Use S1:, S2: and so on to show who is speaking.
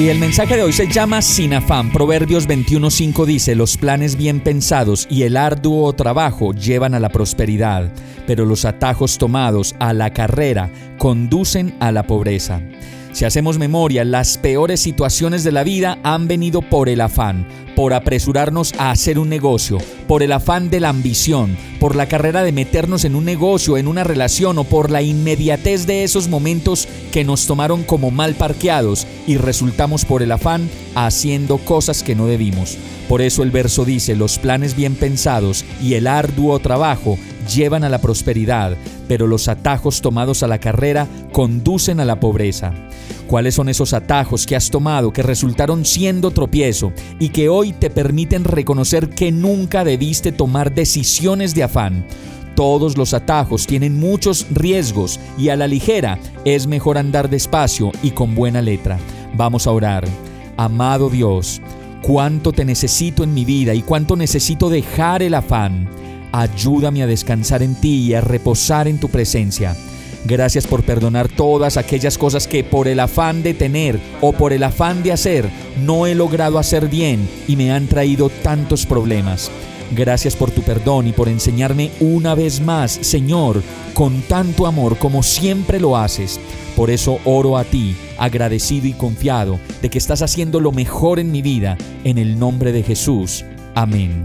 S1: Y el mensaje de hoy se llama Sin afán. Proverbios 21:5 dice, los planes bien pensados y el arduo trabajo llevan a la prosperidad, pero los atajos tomados a la carrera conducen a la pobreza. Si hacemos memoria, las peores situaciones de la vida han venido por el afán, por apresurarnos a hacer un negocio, por el afán de la ambición, por la carrera de meternos en un negocio, en una relación o por la inmediatez de esos momentos que nos tomaron como mal parqueados y resultamos por el afán haciendo cosas que no debimos. Por eso el verso dice, los planes bien pensados y el arduo trabajo llevan a la prosperidad, pero los atajos tomados a la carrera conducen a la pobreza. ¿Cuáles son esos atajos que has tomado que resultaron siendo tropiezo y que hoy te permiten reconocer que nunca debiste tomar decisiones de afán? Todos los atajos tienen muchos riesgos y a la ligera es mejor andar despacio y con buena letra. Vamos a orar. Amado Dios, cuánto te necesito en mi vida y cuánto necesito dejar el afán. Ayúdame a descansar en ti y a reposar en tu presencia. Gracias por perdonar todas aquellas cosas que por el afán de tener o por el afán de hacer no he logrado hacer bien y me han traído tantos problemas. Gracias por tu perdón y por enseñarme una vez más, Señor, con tanto amor como siempre lo haces. Por eso oro a ti, agradecido y confiado de que estás haciendo lo mejor en mi vida, en el nombre de Jesús. Amén.